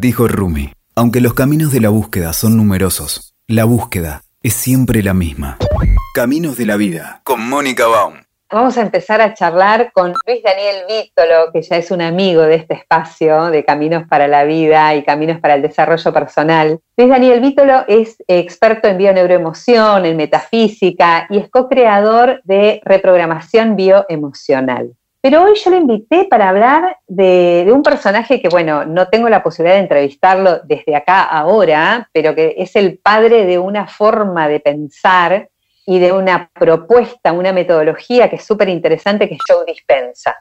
Dijo Rumi, aunque los caminos de la búsqueda son numerosos, la búsqueda es siempre la misma. Caminos de la vida, con Mónica Baum. Vamos a empezar a charlar con Luis Daniel Vítolo, que ya es un amigo de este espacio de Caminos para la Vida y Caminos para el Desarrollo Personal. Luis Daniel Vítolo es experto en bioneuroemoción, en metafísica y es co-creador de reprogramación bioemocional. Pero hoy yo lo invité para hablar de, un personaje que, bueno, no tengo la posibilidad de entrevistarlo desde acá ahora, pero que es el padre de una forma de pensar y de una propuesta, una metodología que es súper interesante, que es Joe Dispensa.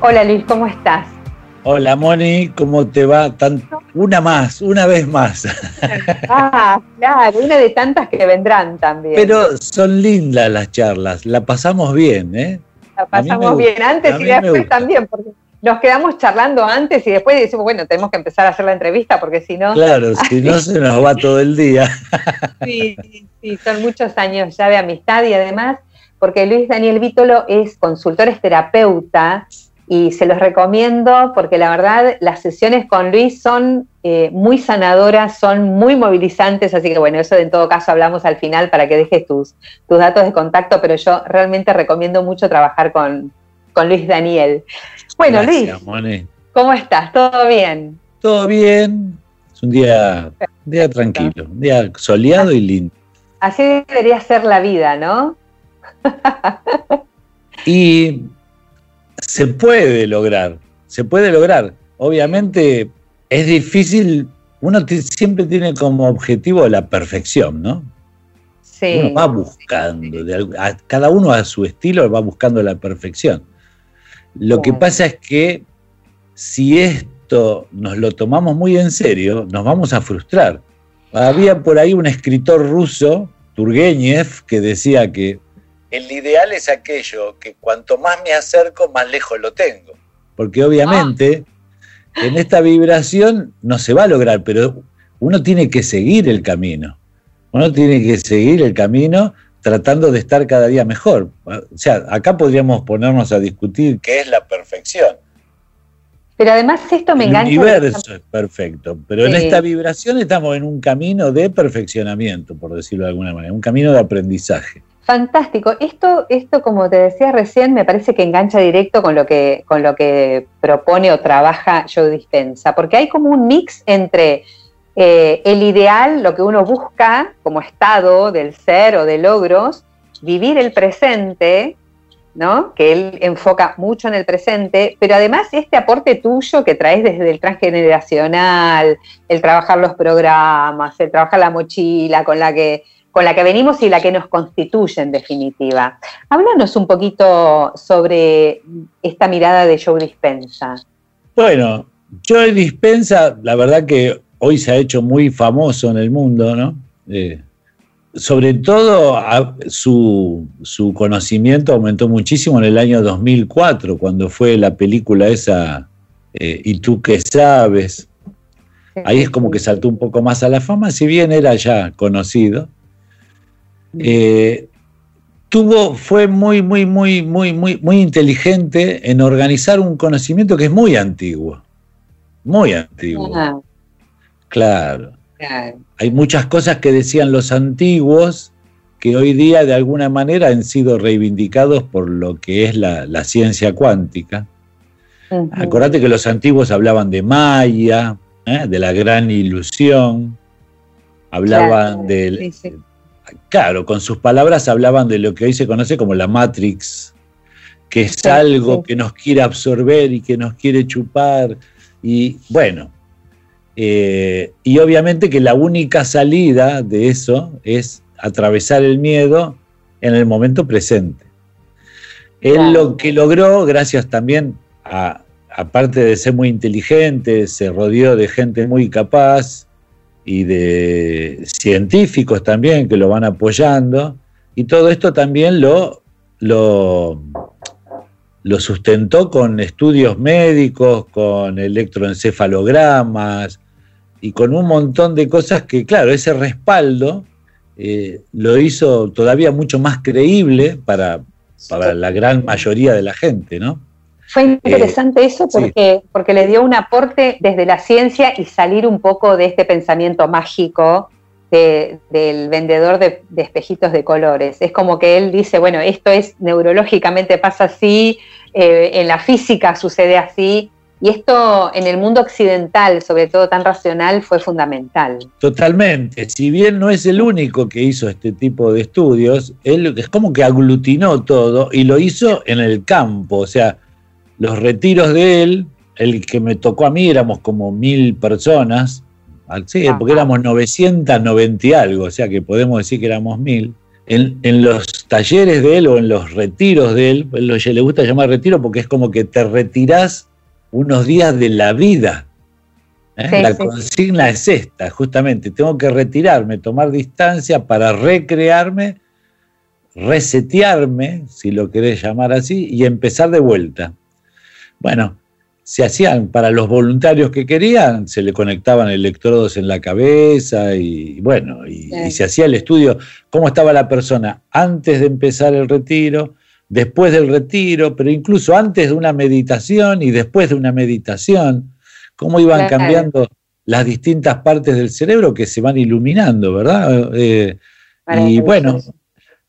Hola Luis, ¿cómo estás? Hola Moni, ¿cómo te va? una más, una vez más. Ah, claro, una de tantas que vendrán también. Pero son lindas las charlas, la pasamos bien, ¿eh? La pasamos bien antes y después también, porque nos quedamos charlando antes y después decimos, bueno, tenemos que empezar a hacer la entrevista porque si no... Claro, si no se nos va todo el día. Sí, sí, son muchos años ya de amistad y además, porque Luis Daniel Vítolo es consultor, es terapeuta y se los recomiendo porque la verdad las sesiones con Luis son eh, muy sanadoras, son muy movilizantes, así que bueno, eso en todo caso hablamos al final para que dejes tus, tus datos de contacto, pero yo realmente recomiendo mucho trabajar con, Luis Daniel. Bueno, Luis, ¿cómo estás? ¿Todo bien? Todo bien, es un día, un día tranquilo, un día soleado y lindo. Así debería ser la vida, ¿no? y se puede lograr, se puede lograr. Obviamente es difícil, uno siempre tiene como objetivo la perfección, ¿no? Sí. Uno va buscando, cada uno a su estilo va buscando la perfección. Lo que pasa es que si esto nos lo tomamos muy en serio, nos vamos a frustrar. Había por ahí un escritor ruso, Turgenev, que decía que el ideal es aquello que cuanto más me acerco, más lejos lo tengo. Porque obviamente ah. en esta vibración no se va a lograr, pero uno tiene que seguir el camino. Uno tiene que seguir el camino tratando de estar cada día mejor. O sea, acá podríamos ponernos a discutir qué es la perfección. Pero además esto me engancha. El universo es perfecto, pero en esta vibración estamos en un camino de perfeccionamiento, por decirlo de alguna manera, un camino de aprendizaje. Fantástico. Esto, esto, como te decía recién, me parece que engancha directo con lo que, con lo que propone o trabaja Joe Dispensa, porque hay como un mix entre eh, el ideal, lo que uno busca como estado del ser o de logros, vivir el presente, ¿no? que él enfoca mucho en el presente, pero además este aporte tuyo que traes desde el transgeneracional, el trabajar los programas, el trabajar la mochila con la que con la que venimos y la que nos constituye en definitiva. Háblanos un poquito sobre esta mirada de Joe Dispensa. Bueno, Joe Dispensa, la verdad que hoy se ha hecho muy famoso en el mundo, ¿no? Eh, sobre todo su, conocimiento aumentó muchísimo en el año 2004, cuando fue la película esa, eh, ¿Y tú qué sabes? Ahí es como que saltó un poco más a la fama, si bien era ya conocido. Eh, tuvo, fue muy, muy, muy, muy, muy, muy inteligente en organizar un conocimiento que es muy antiguo. Muy antiguo. Claro. Hay muchas cosas que decían los antiguos que hoy día de alguna manera han sido reivindicados por lo que es la, ciencia cuántica. Acordate que los antiguos hablaban de Maya, ¿eh? de la gran ilusión, hablaban del, claro, con sus palabras hablaban de lo que hoy se conoce como la Matrix, que es algo que nos quiere absorber y que nos quiere chupar. Y bueno, eh, y obviamente que la única salida de eso es atravesar el miedo en el momento presente. Él lo que logró, gracias también a, aparte de ser muy inteligente, se rodeó de gente muy capaz, y de científicos también que lo van apoyando, y todo esto también lo, lo, lo sustentó con estudios médicos, con electroencefalogramas, y con un montón de cosas que, claro, ese respaldo eh, lo hizo todavía mucho más creíble para, para la gran mayoría de la gente, ¿no? Fue interesante eso porque, porque le dio un aporte desde la ciencia y salir un poco de este pensamiento mágico del vendedor de, espejitos de colores. Es como que él dice, bueno, esto es neurológicamente pasa así, eh, en la física sucede así, y esto en el mundo occidental, sobre todo tan racional, fue fundamental. Totalmente. Si bien no es el único que hizo este tipo de estudios, él es como que aglutinó todo y lo hizo en el campo. O sea, los retiros de él, el que me tocó a mí éramos como mil personas, Sí, porque éramos 990 y algo, o sea que podemos decir que éramos mil. En, los talleres de él o en los retiros de él, él le gusta llamar retiro porque es como que te retirás unos días de la vida. ¿eh? la consigna es esta, justamente, tengo que retirarme, tomar distancia para recrearme, resetearme, si lo querés llamar así, y empezar de vuelta. Bueno, se hacían para los voluntarios que querían, se le conectaban electrodos en la cabeza y bueno, y, se hacía el estudio, cómo estaba la persona antes de empezar el retiro, después del retiro, pero incluso antes de una meditación y después de una meditación, cómo iban cambiando las distintas partes del cerebro que se van iluminando, ¿verdad? Eh, y bueno,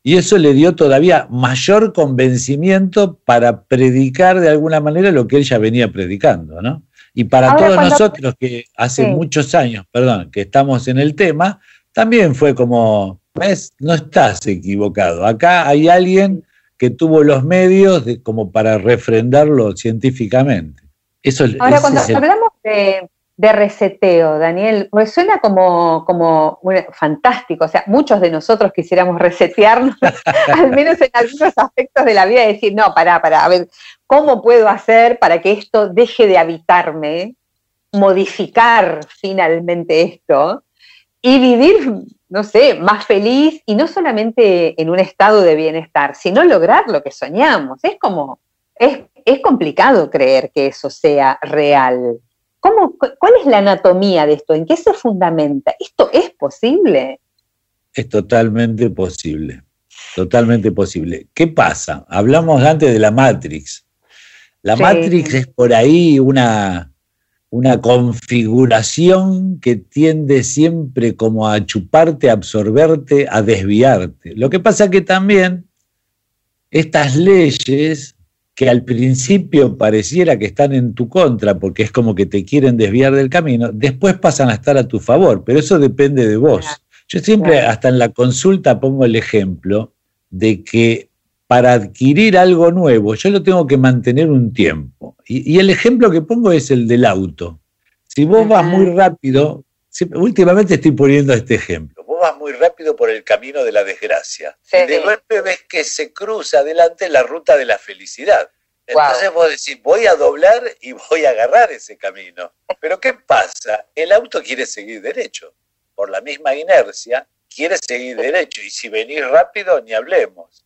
y eso le dio todavía mayor convencimiento para predicar de alguna manera lo que él ya venía predicando, ¿no? Y para todos nosotros que hace muchos años, perdón, que estamos en el tema, también fue como, ves, no estás equivocado. Acá hay alguien que tuvo los medios de, como para refrendarlo científicamente. Eso, Ahora, cuando hablamos de, de reseteo, Daniel, resuena como, como fantástico. O sea, muchos de nosotros quisiéramos resetearnos, al menos en algunos aspectos de la vida, y decir, no, para, para, a ver, ¿cómo puedo hacer para que esto deje de habitarme, modificar finalmente esto y vivir, no sé, más feliz y no solamente en un estado de bienestar, sino lograr lo que soñamos? Es como, es, es complicado creer que eso sea real. ¿Cuál es la anatomía de esto? ¿En qué se fundamenta? ¿Esto es posible? Es totalmente posible, totalmente posible. ¿Qué pasa? Hablamos antes de la Matrix. La Matrix es por ahí una, una configuración que tiende siempre como a chuparte, a absorberte, a desviarte. Lo que pasa que también estas leyes que al principio pareciera que están en tu contra porque es como que te quieren desviar del camino, después pasan a estar a tu favor, pero eso depende de vos. Yo siempre, hasta en la consulta, pongo el ejemplo de que para adquirir algo nuevo yo lo tengo que mantener un tiempo. Y, el ejemplo que pongo es el del auto. Si vos vas muy rápido, últimamente estoy poniendo este ejemplo, vas muy rápido por el camino de la desgracia. y de golpe ves que se cruza adelante la ruta de la felicidad. Entonces vos decís, voy a doblar y voy a agarrar ese camino. Pero ¿qué pasa? El auto quiere seguir derecho. Por la misma inercia, quiere seguir derecho. Y si venís rápido, ni hablemos.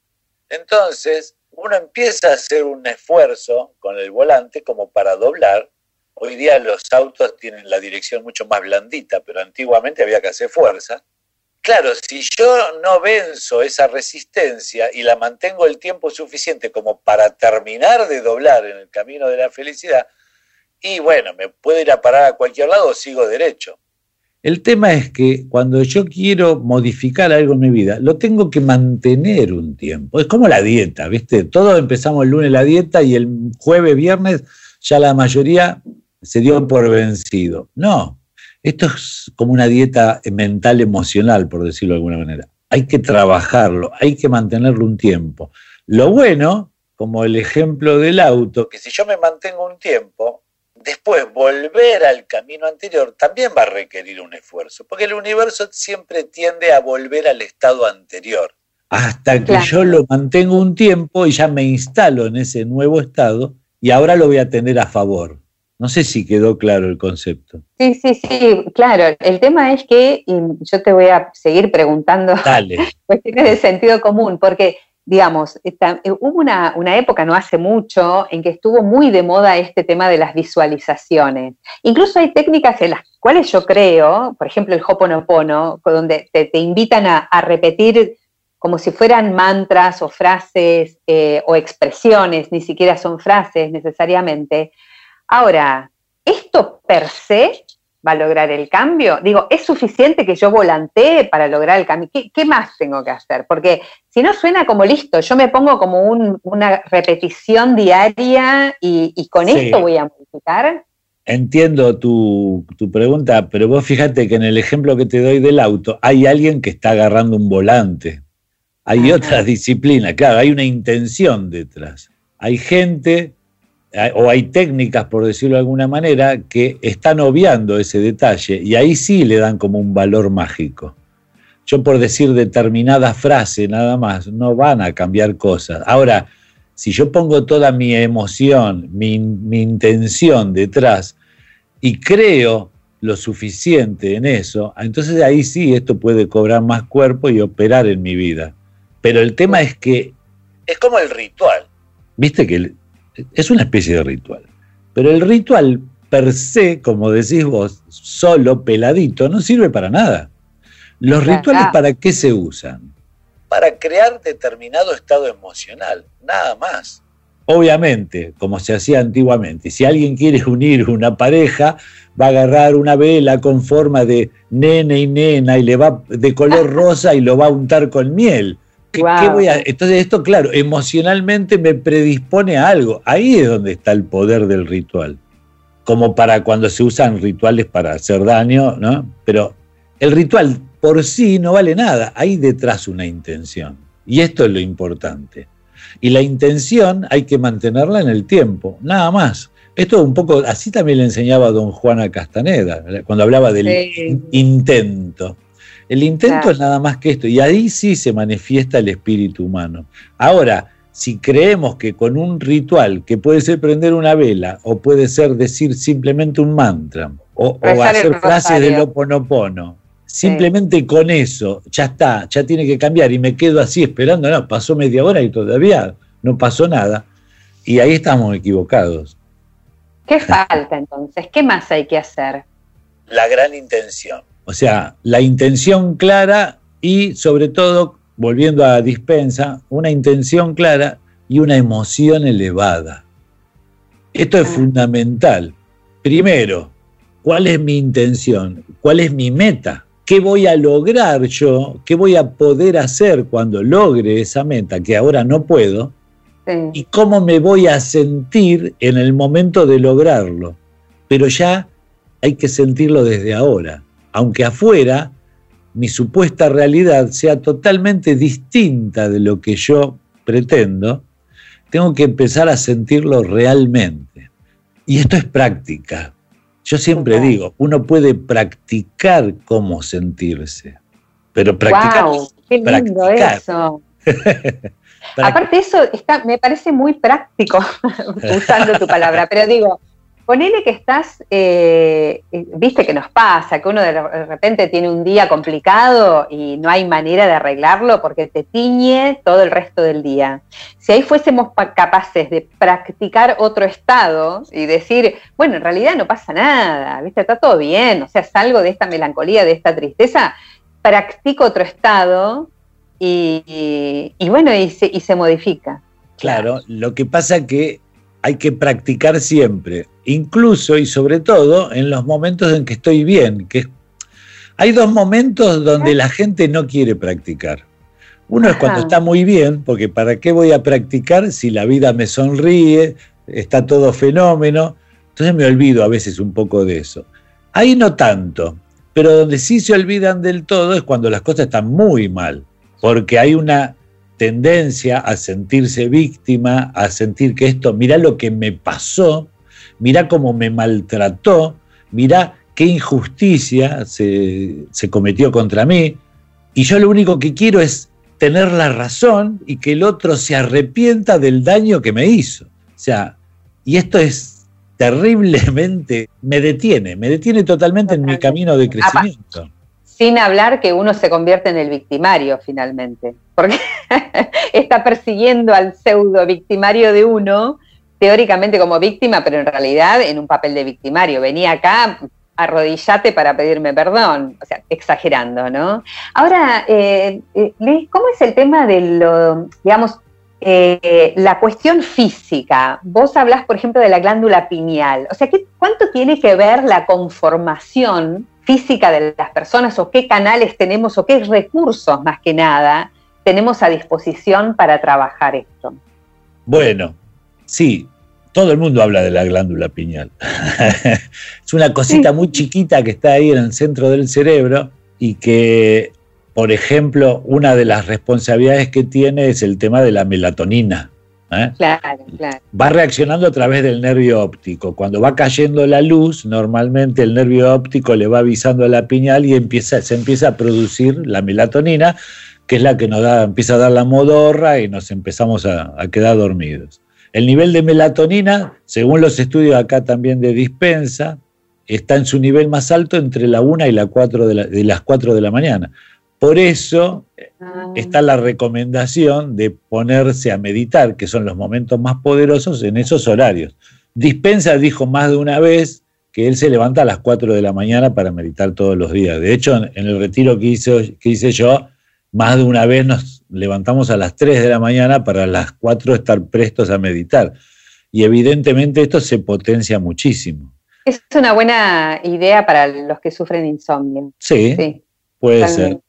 Entonces, uno empieza a hacer un esfuerzo con el volante como para doblar. Hoy día los autos tienen la dirección mucho más blandita, pero antiguamente había que hacer fuerza. Claro, si yo no venzo esa resistencia y la mantengo el tiempo suficiente como para terminar de doblar en el camino de la felicidad, y bueno, me puedo ir a parar a cualquier lado o sigo derecho. El tema es que cuando yo quiero modificar algo en mi vida, lo tengo que mantener un tiempo. Es como la dieta, ¿viste? Todos empezamos el lunes la dieta y el jueves, viernes, ya la mayoría se dio por vencido. No, esto es como una dieta mental emocional, por decirlo de alguna manera. Hay que trabajarlo, hay que mantenerlo un tiempo. Lo bueno, como el ejemplo del auto, que si yo me mantengo un tiempo, después volver al camino anterior también va a requerir un esfuerzo, porque el universo siempre tiende a volver al estado anterior. Hasta que yo lo mantengo un tiempo y ya me instalo en ese nuevo estado y ahora lo voy a tener a favor. No sé si quedó claro el concepto. Sí, sí, sí, claro. El tema es que, y yo te voy a seguir preguntando cuestiones de sentido común, porque digamos, eh, hubo una, una, época, no hace mucho, en que estuvo muy de moda este tema de las visualizaciones. Incluso hay técnicas en las cuales yo creo, por ejemplo el Hoponopono, donde te, invitan a, repetir como si fueran mantras o frases eh, o expresiones, ni siquiera son frases necesariamente. Ahora, esto per se va a lograr el cambio? Digo, ¿es suficiente que yo volantee para lograr el cambio? ¿Qué, más tengo que hacer? Porque si no suena como listo, yo me pongo como una repetición diaria y, con esto voy a modificar. Entiendo tu, pregunta, pero vos fíjate que en el ejemplo que te doy del auto, hay alguien que está agarrando un volante. Hay otras disciplinas, claro, hay una intención detrás. Hay gente o hay técnicas, por decirlo de alguna manera, que están obviando ese detalle y ahí sí le dan como un valor mágico. Yo por decir determinada frase nada más, no van a cambiar cosas. Ahora, si yo pongo toda mi emoción, mi, intención detrás y creo lo suficiente en eso, entonces ahí sí esto puede cobrar más cuerpo y operar en mi vida. Pero el tema es que es como el ritual. Viste que es una especie de ritual. Pero el ritual per se, como decís vos, solo, peladito, no sirve para nada. Los rituales, ¿para qué se usan? Para crear determinado estado emocional, nada más. Obviamente, como se hacía antiguamente, si alguien quiere unir una pareja, va a agarrar una vela con forma de nene y nena y le va de color rosa y lo va a untar con miel entonces esto, claro, emocionalmente me predispone a algo. Ahí es donde está el poder del ritual. Como para cuando se usan rituales para hacer daño, ¿no? Pero el ritual por sí no vale nada. Hay detrás una intención. Y esto es lo importante. Y la intención hay que mantenerla en el tiempo, nada más. Esto es un poco, así también le enseñaba don Juana Castaneda, cuando hablaba del intento. El intento es nada más que esto, y ahí sí se manifiesta el espíritu humano. Ahora, si creemos que con un ritual, que puede ser prender una vela, o puede ser decir simplemente un mantra, o, hacer frases del oponopono, simplemente con eso, ya está, ya tiene que cambiar, y me quedo así esperando, no, pasó media hora y todavía no pasó nada, y ahí estamos equivocados. ¿Qué falta entonces? ¿Qué más hay que hacer? La gran intención. O sea, la intención clara y sobre todo, volviendo a dispensa, una intención clara y una emoción elevada. Esto es fundamental. Primero, ¿cuál es mi intención? ¿Cuál es mi meta? ¿Qué voy a lograr yo? ¿Qué voy a poder hacer cuando logre esa meta que ahora no puedo? ¿Y cómo me voy a sentir en el momento de lograrlo? Pero ya hay que sentirlo desde ahora aunque afuera mi supuesta realidad sea totalmente distinta de lo que yo pretendo, tengo que empezar a sentirlo realmente. Y esto es práctica. Yo siempre digo, uno puede practicar cómo sentirse, pero practicar. Wow, ¡Qué lindo eso! Aparte eso está, me parece muy práctico, usando tu palabra, pero digo, Ponele que estás, eh, eh, viste que nos pasa, que uno de repente tiene un día complicado y no hay manera de arreglarlo porque te tiñe todo el resto del día. Si ahí fuésemos capaces de practicar otro estado y decir, bueno, en realidad no pasa nada, viste, está todo bien, o sea, salgo de esta melancolía, de esta tristeza, practico otro estado y, bueno, y se, y se modifica. Claro, lo que pasa que hay que practicar siempre, incluso y sobre todo en los momentos en que estoy bien, que hay dos momentos donde la gente no quiere practicar. Uno es cuando está muy bien, porque ¿para qué voy a practicar si la vida me sonríe, está todo fenómeno? Entonces me olvido a veces un poco de eso. Ahí no tanto, pero donde sí se olvidan del todo es cuando las cosas están muy mal, porque hay una tendencia a sentirse víctima, a sentir que esto, mira lo que me pasó, mira cómo me maltrató, mira qué injusticia se, cometió contra mí, y yo lo único que quiero es tener la razón y que el otro se arrepienta del daño que me hizo. O sea, y esto es terriblemente, me detiene, me detiene totalmente en mi camino de crecimiento. Sin hablar que uno se convierte en el victimario finalmente, porque está persiguiendo al pseudo victimario de uno, teóricamente como víctima, pero en realidad en un papel de victimario. Venía acá, arrodillate para pedirme perdón, o sea, exagerando, ¿no? Ahora, eh, eh ¿cómo es el tema de lo, digamos, eh, la cuestión física? Vos hablas, por ejemplo, de la glándula pineal, o sea, ¿qué, ¿cuánto tiene que ver la conformación física de las personas o qué canales tenemos o qué recursos más que nada tenemos a disposición para trabajar esto? Bueno, sí, todo el mundo habla de la glándula pineal. es una cosita muy chiquita que está ahí en el centro del cerebro y que, por ejemplo, una de las responsabilidades que tiene es el tema de la melatonina. ¿Eh? Claro, claro. Va reaccionando a través del nervio óptico. Cuando va cayendo la luz, normalmente el nervio óptico le va avisando a la piñal y empieza, se empieza a producir la melatonina, que es la que nos da, empieza a dar la modorra y nos empezamos a quedar dormidos. El nivel de melatonina, según los estudios acá también de dispensa, está en su nivel más alto entre la 1 y la 4 de, las 4 de la mañana. Por eso ah. está la recomendación de ponerse a meditar, que son los momentos más poderosos en esos horarios. Dispensa dijo más de una vez que él se levanta a las 4 de la mañana para meditar todos los días. De hecho, en el retiro que hice, que hice yo, más de una vez nos levantamos a las 3 de la mañana para las 4 estar prestos a meditar. Y evidentemente esto se potencia muchísimo. Es una buena idea para los que sufren insomnio. Sí, puede ser.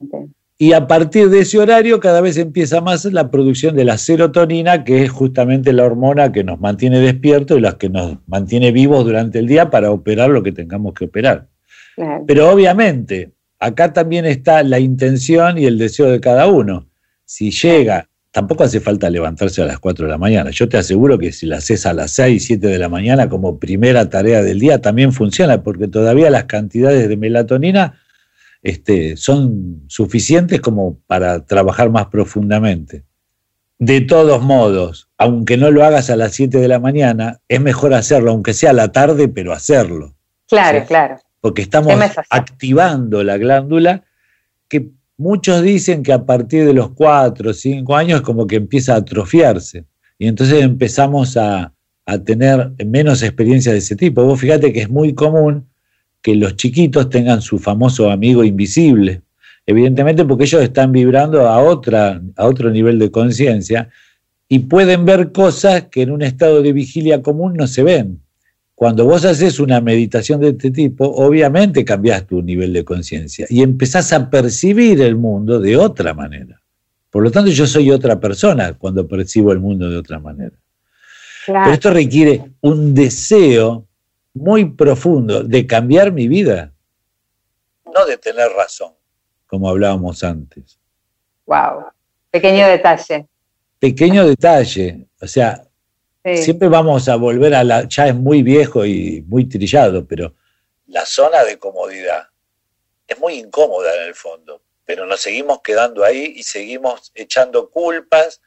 Y a partir de ese horario cada vez empieza más la producción de la serotonina, que es justamente la hormona que nos mantiene despiertos y la que nos mantiene vivos durante el día para operar lo que tengamos que operar. Pero obviamente, acá también está la intención y el deseo de cada uno. Si llega, tampoco hace falta levantarse a las 4 de la mañana. Yo te aseguro que si la haces a las 6, 7 de la mañana como primera tarea del día, también funciona, porque todavía las cantidades de melatonina este, son suficientes como para trabajar más profundamente. De todos modos, aunque no lo hagas a las 7 de la mañana, es mejor hacerlo, aunque sea a la tarde, pero hacerlo. Claro, claro porque estamos activando la glándula que muchos dicen que a partir de los 4 o 5 años como que empieza a atrofiarse y entonces empezamos a, tener menos experiencia de ese tipo. Vos fíjate que es muy común que los chiquitos tengan su famoso amigo invisible, evidentemente porque ellos están vibrando a, otra, a otro nivel de conciencia y pueden ver cosas que en un estado de vigilia común no se ven. Cuando vos haces una meditación de este tipo, obviamente cambias tu nivel de conciencia y empezás a percibir el mundo de otra manera. Por lo tanto, yo soy otra persona cuando percibo el mundo de otra manera. Pero esto requiere un deseo muy profundo de cambiar mi vida, no de tener razón, como hablábamos antes. Wow, pequeño detalle. Pequeño detalle, o sea, Siempre vamos a volver a la, ya es muy viejo y muy trillado, pero la zona de comodidad es muy incómoda en el fondo, pero nos seguimos quedando ahí y seguimos echando culpas,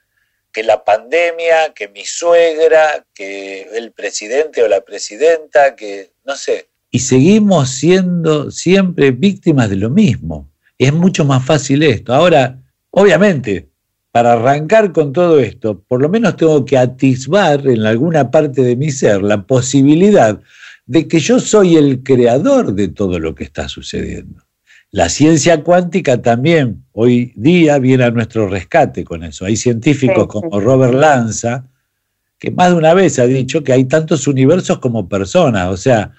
que la pandemia, que mi suegra, que el presidente o la presidenta, que no sé. Y seguimos siendo siempre víctimas de lo mismo. Es mucho más fácil esto. Ahora, obviamente, para arrancar con todo esto, por lo menos tengo que atisbar en alguna parte de mi ser la posibilidad de que yo soy el creador de todo lo que está sucediendo. La ciencia cuántica también hoy día viene a nuestro rescate con eso. Hay científicos como Robert Lanza, que más de una vez ha dicho que hay tantos universos como personas, o sea,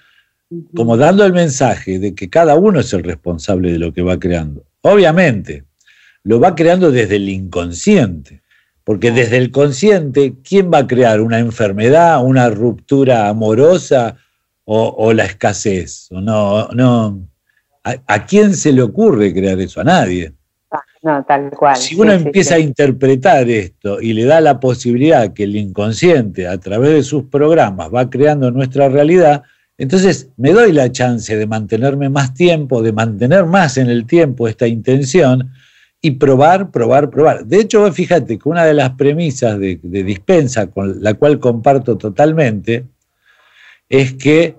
como dando el mensaje de que cada uno es el responsable de lo que va creando. Obviamente, lo va creando desde el inconsciente. Porque desde el consciente, ¿quién va a crear una enfermedad, una ruptura amorosa o, la escasez? no, no. ¿A, quién se le ocurre crear eso? A nadie. Ah, no, tal cual. Si uno empieza a interpretar esto y le da la posibilidad que el inconsciente, a través de sus programas, va creando nuestra realidad, entonces me doy la chance de mantenerme más tiempo, de mantener más en el tiempo esta intención, y probar, probar, probar. De hecho, fíjate que una de las premisas de, dispensa con la cual comparto totalmente es que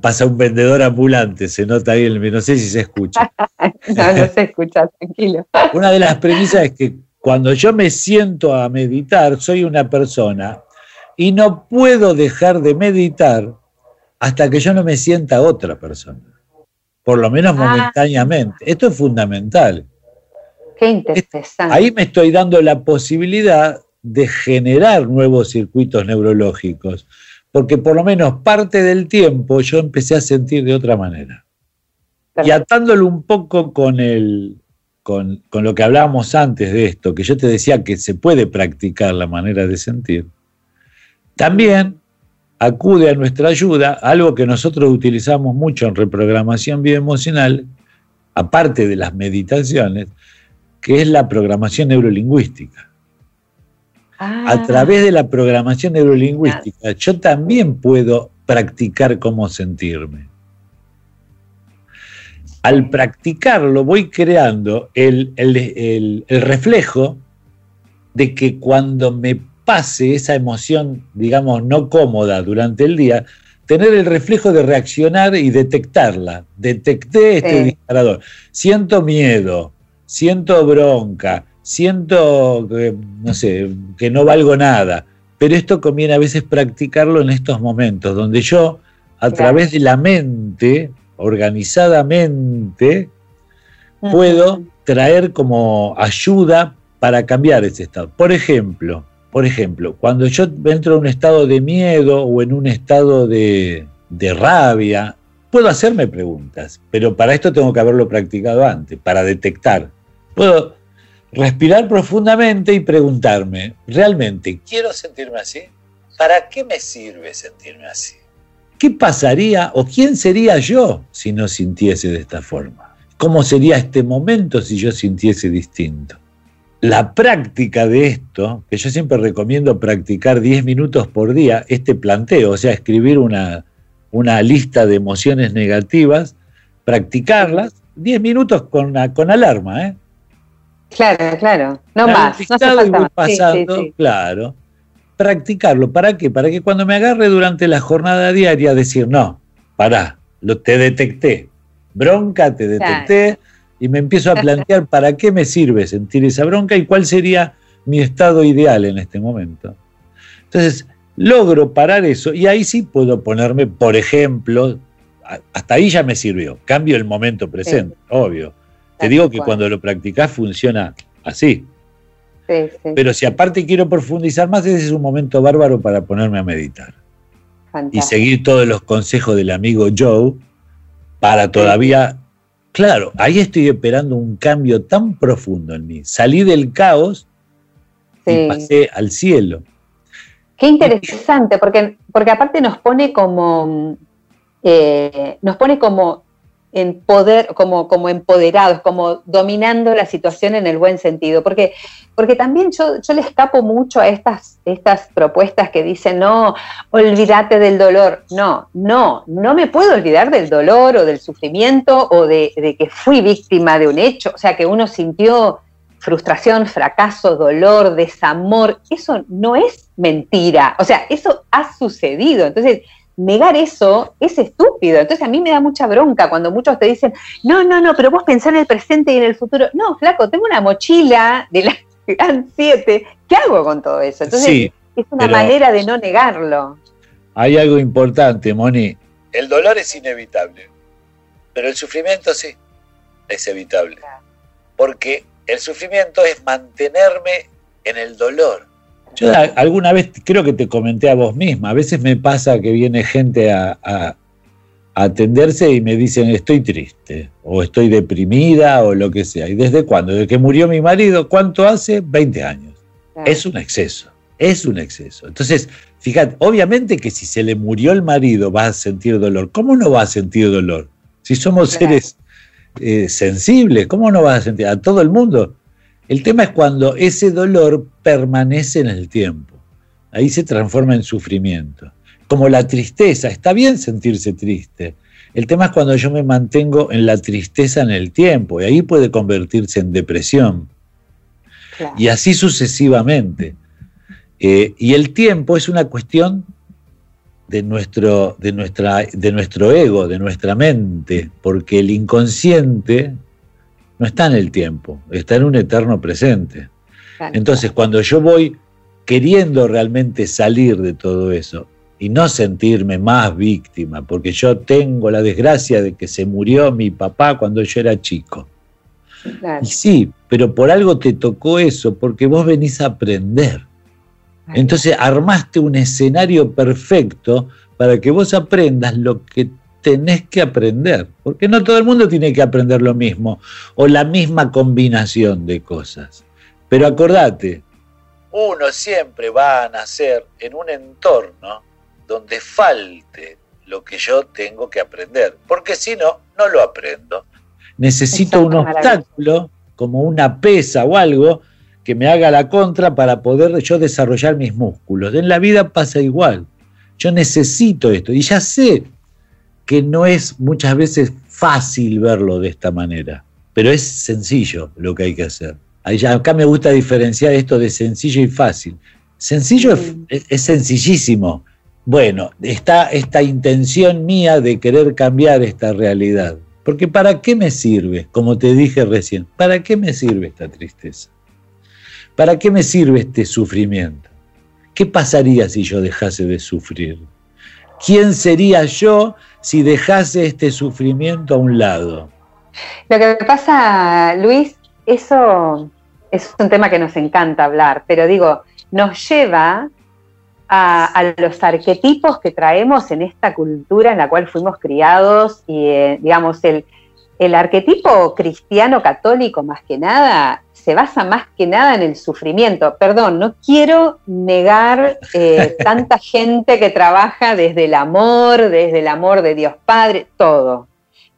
Pasa un vendedor ambulante, se nota ahí, no sé si se escucha. no, no se escucha, tranquilo. Una de las premisas es que cuando yo me siento a meditar, soy una persona y no puedo dejar de meditar hasta que yo no me sienta otra persona, por lo menos ah. momentáneamente. Esto es fundamental. Qué interesante. Ahí me estoy dando la posibilidad de generar nuevos circuitos neurológicos, porque por lo menos parte del tiempo yo empecé a sentir de otra manera. Y atándolo un poco con, el, con, con lo que hablábamos antes de esto, que yo te decía que se puede practicar la manera de sentir, también acude a nuestra ayuda algo que nosotros utilizamos mucho en reprogramación bioemocional, aparte de las meditaciones, que es la programación neurolingüística. A ah. través de la programación neurolingüística, yo también puedo practicar cómo sentirme. Al practicarlo voy creando el, el reflejo de que cuando me pase esa emoción, digamos, no cómoda durante el día, tener el reflejo de reaccionar y detectarla. Detecté este disparador. Siento miedo, siento bronca, siento, que, no sé, que no valgo nada. Pero esto conviene a veces practicarlo en estos momentos, donde yo, a través de la mente, organizadamente, puedo traer como ayuda para cambiar ese estado. Por ejemplo, por ejemplo, cuando yo entro en un estado de miedo o en un estado de, rabia, puedo hacerme preguntas, pero para esto tengo que haberlo practicado antes, para detectar. Puedo respirar profundamente y preguntarme, ¿realmente quiero sentirme así? ¿Para qué me sirve sentirme así? ¿Qué pasaría o quién sería yo si no sintiese de esta forma? ¿Cómo sería este momento si yo sintiese distinto? la práctica de esto, que yo siempre recomiendo practicar 10 minutos por día, este planteo, o sea, escribir una, una lista de emociones negativas, practicarlas 10 minutos con, con alarma, ¿eh? Claro, claro, no más. No pasando, claro. Practicarlo, ¿para qué? Para que cuando me agarre durante la jornada diaria decir, no, pará, lo, te detecté, bronca, te detecté, y me empiezo a plantear para qué me sirve sentir esa bronca y cuál sería mi estado ideal en este momento. Entonces, logro parar eso y ahí sí puedo ponerme, por ejemplo, hasta ahí ya me sirvió, cambio el momento presente, obvio. Te digo que cuando lo practicas funciona así. Pero si aparte quiero profundizar más, ese es un momento bárbaro para ponerme a meditar. Y seguir todos los consejos del amigo Joe para todavía Claro, ahí estoy esperando un cambio tan profundo en mí. Salí del caos y pasé al cielo. Qué interesante, porque, porque aparte nos pone como, eh, nos pone como en poder, como, como empoderados, como dominando la situación en el buen sentido. Porque, porque también yo, yo le escapo mucho a estas, estas propuestas que dicen, no, olvídate del dolor. No, no, no me puedo olvidar del dolor o del sufrimiento o de, de que fui víctima de un hecho, o sea, que uno sintió frustración, fracaso, dolor, desamor. Eso no es mentira, o sea, eso ha sucedido. Entonces, negar eso es estúpido. Entonces a mí me da mucha bronca cuando muchos te dicen, no, no, no, pero vos pensás en el presente y en el futuro. No, flaco, tengo una mochila de la Gran 7. ¿Qué hago con todo eso? Entonces es una manera de no negarlo. Hay algo importante, Moni. El dolor es inevitable, pero el sufrimiento sí es evitable. Porque el sufrimiento es mantenerme en el dolor yo alguna vez creo que te comenté a vos misma, a veces me pasa que viene gente a, atenderse y me dicen estoy triste o estoy deprimida o lo que sea. ¿Y desde cuándo? Desde que murió mi marido, ¿cuánto hace? 20 años. Es un exceso, es un exceso. Entonces, fíjate, obviamente que si se le murió el marido va a sentir dolor. ¿Cómo no va a sentir dolor? Si somos seres eh, sensibles, ¿cómo no vas a sentir? A todo el mundo el tema es cuando ese dolor permanece en el tiempo. Ahí se transforma en sufrimiento. Como la tristeza, está bien sentirse triste. El tema es cuando yo me mantengo en la tristeza en el tiempo y ahí puede convertirse en depresión. Y así sucesivamente. Eh, y el tiempo es una cuestión de nuestro, de, nuestra, de nuestro ego, de nuestra mente, porque el inconsciente no está en el tiempo, está en un eterno presente. Entonces, cuando yo voy queriendo realmente salir de todo eso y no sentirme más víctima, porque yo tengo la desgracia de que se murió mi papá cuando yo era chico. Y sí, pero por algo te tocó eso, porque vos venís a aprender. Entonces armaste un escenario perfecto para que vos aprendas lo que tenés que aprender, porque no todo el mundo tiene que aprender lo mismo o la misma combinación de cosas. Pero acordate, uno siempre va a nacer en un entorno donde falte lo que yo tengo que aprender, porque si no, no lo aprendo. Necesito un obstáculo, como una pesa o algo, que me haga la contra para poder yo desarrollar mis músculos. En la vida pasa igual. Yo necesito esto y ya sé que no es muchas veces fácil verlo de esta manera, pero es sencillo lo que hay que hacer. Acá me gusta diferenciar esto de sencillo y fácil. Sencillo es, es sencillísimo. Bueno, está esta intención mía de querer cambiar esta realidad. Porque ¿para qué me sirve? Como te dije recién, ¿para qué me sirve esta tristeza? ¿Para qué me sirve este sufrimiento? ¿Qué pasaría si yo dejase de sufrir? ¿Quién sería yo si dejase este sufrimiento a un lado? Lo que pasa, Luis, eso es un tema que nos encanta hablar, pero digo, nos lleva a, los arquetipos que traemos en esta cultura en la cual fuimos criados y, eh, digamos, el, el arquetipo cristiano católico más que nada se basa más que nada en el sufrimiento. Perdón, no quiero negar eh, tanta gente que trabaja desde el amor, desde el amor de Dios Padre, todo.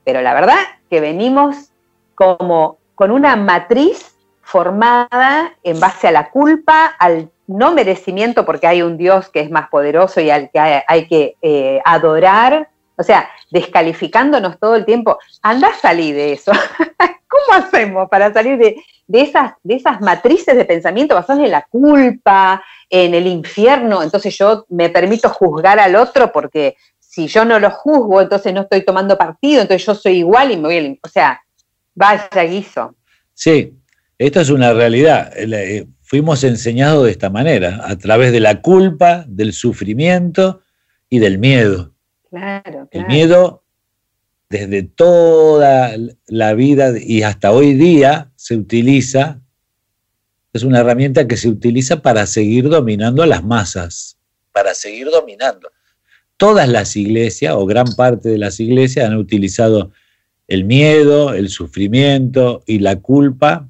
Pero la verdad que venimos como con una matriz formada en base a la culpa, al no merecimiento, porque hay un Dios que es más poderoso y al que hay, que eh, adorar, o sea, descalificándonos todo el tiempo. Anda a salir de eso. ¿Cómo hacemos para salir de, esas, de esas matrices de pensamiento basadas en la culpa, en el infierno? Entonces yo me permito juzgar al otro porque si yo no lo juzgo, entonces no estoy tomando partido, entonces yo soy igual y me voy a... O sea, vaya guiso. Sí, esto es una realidad. Eh, fuimos enseñados de esta manera, a través de la culpa, del sufrimiento y del miedo. El miedo, desde toda la vida y hasta hoy día, se utiliza, es una herramienta que se utiliza para seguir dominando a las masas, para seguir dominando. Todas las iglesias, o gran parte de las iglesias, han utilizado el miedo, el sufrimiento y la culpa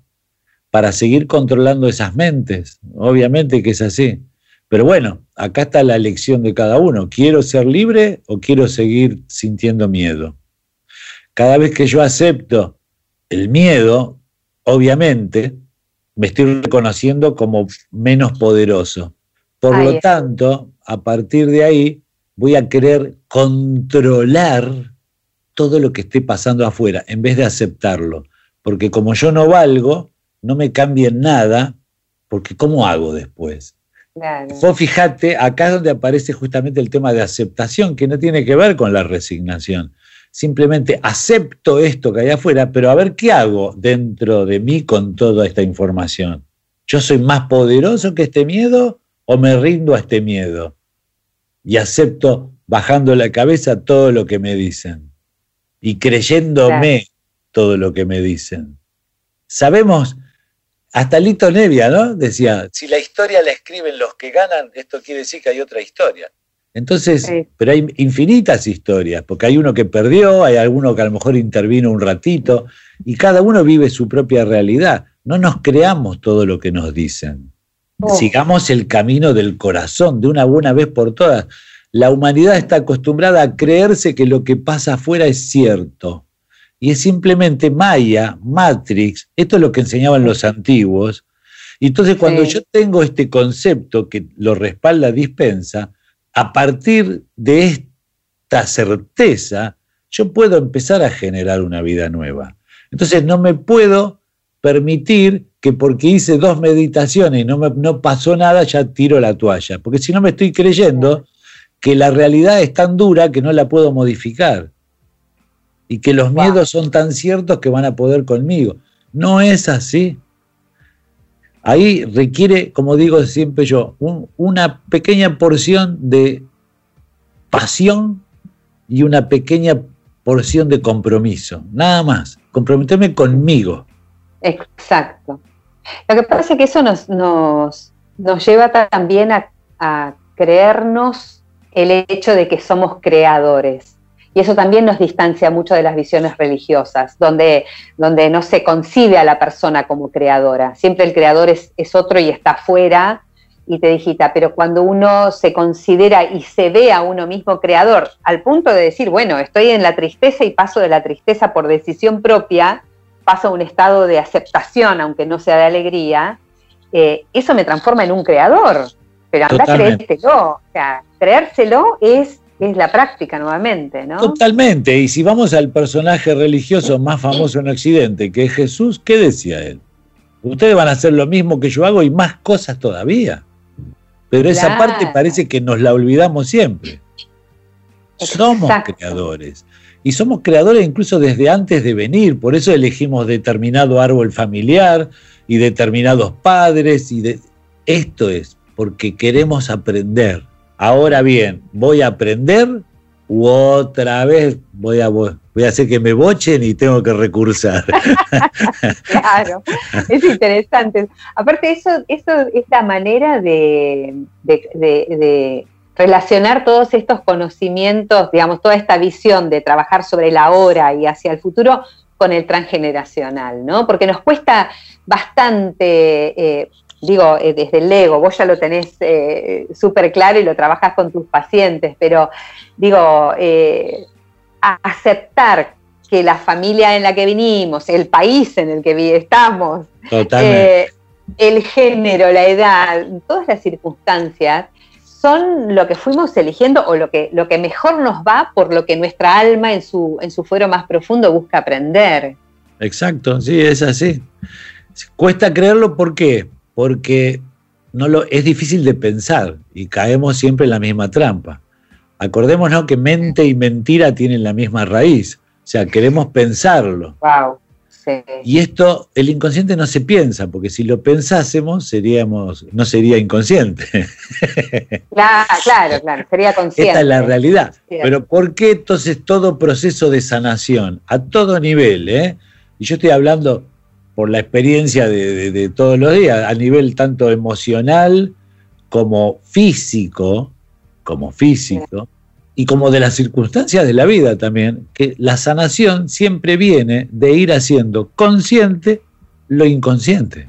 para seguir controlando esas mentes. Obviamente que es así. Pero bueno, acá está la elección de cada uno. ¿Quiero ser libre o quiero seguir sintiendo miedo? Cada vez que yo acepto el miedo, obviamente, me estoy reconociendo como menos poderoso. Por lo tanto, a partir de ahí, voy a querer controlar todo lo que esté pasando afuera, en vez de aceptarlo. Porque como yo no valgo, no me cambien nada, porque ¿cómo hago después? Vos fijate, acá es donde aparece justamente el tema de aceptación, que no tiene que ver con la resignación. Simplemente acepto esto que hay afuera, pero a ver qué hago dentro de mí con toda esta información. ¿Yo soy más poderoso que este miedo o me rindo a este miedo? Y acepto bajando la cabeza todo lo que me dicen y creyéndome todo lo que me dicen. Sabemos hasta Lito Nevia, ¿no? Decía, si la historia la escriben los que ganan, esto quiere decir que hay otra historia. Entonces, pero hay infinitas historias, porque hay uno que perdió, hay alguno que a lo mejor intervino un ratito, y cada uno vive su propia realidad. No nos creamos todo lo que nos dicen. Oh. Sigamos el camino del corazón de una buena vez por todas. La humanidad está acostumbrada a creerse que lo que pasa afuera es cierto y es simplemente Maya, Matrix, esto es lo que enseñaban los antiguos. Y entonces cuando yo tengo este concepto que lo respalda dispensa, a partir de esta certeza, yo puedo empezar a generar una vida nueva. Entonces no me puedo permitir que porque hice dos meditaciones y no, me, no pasó nada, ya tiro la toalla. Porque si no me estoy creyendo que la realidad es tan dura que no la puedo modificar y que los miedos son tan ciertos que van a poder conmigo. No es así. Ahí requiere, como digo siempre yo, una pequeña porción de pasión y una pequeña porción de compromiso, nada más, comprometerme conmigo. Exacto. Lo que pasa es que eso nos, nos, lleva también a, a creernos el hecho de que somos creadores. Y eso también nos distancia mucho de las visiones religiosas, donde, donde no se concibe a la persona como creadora. Siempre el creador es, es otro y está fuera y te digita, pero cuando uno se considera y se ve a uno mismo creador, al punto de decir, bueno, estoy en la tristeza y paso de la tristeza por decisión propia, paso a un estado de aceptación, aunque no sea de alegría, eh, eso me transforma en un creador. Pero anda, creértelo. O sea, creérselo es es la práctica nuevamente, ¿no? Totalmente. Y si vamos al personaje religioso más famoso en Occidente, que es Jesús, ¿qué decía él? Ustedes van a hacer lo mismo que yo hago y más cosas todavía. Pero esa parte parece que nos la olvidamos siempre. Somos creadores. Y somos creadores incluso desde antes de venir. Por eso elegimos determinado árbol familiar y determinados padres. Y de... Esto es porque queremos aprender Ahora bien, voy a aprender u otra vez voy a, voy a hacer que me bochen y tengo que recursar. claro, es interesante. Aparte, eso, eso es la manera de, relacionar todos estos conocimientos, digamos, toda esta visión de trabajar sobre la hora y hacia el futuro con el transgeneracional, ¿no? Porque nos cuesta bastante eh, digo, eh, desde el ego, vos ya lo tenés eh, súper claro y lo trabajas con tus pacientes, pero digo, eh, aceptar que la familia en la que vinimos, el país en el que estamos, el género, la edad, todas las circunstancias, son lo que fuimos eligiendo o lo que, lo que mejor nos va por lo que nuestra alma en su, en su fuero más profundo busca aprender. Exacto, sí, es así. Cuesta creerlo, ¿por qué? Porque no lo, es difícil de pensar y caemos siempre en la misma trampa. Acordémonos que mente y mentira tienen la misma raíz, o sea, queremos pensarlo. Wow. Y esto, el inconsciente no se piensa, porque si lo pensásemos, seríamos, no sería inconsciente. Claro, claro, claro, sería consciente. Esta es la realidad. Pero ¿por qué entonces todo proceso de sanación, a todo nivel, eh? y yo estoy hablando por la experiencia de, todos los días, a nivel tanto emocional como físico, como físico, y como de las circunstancias de la vida también, que la sanación siempre viene de ir haciendo consciente lo inconsciente.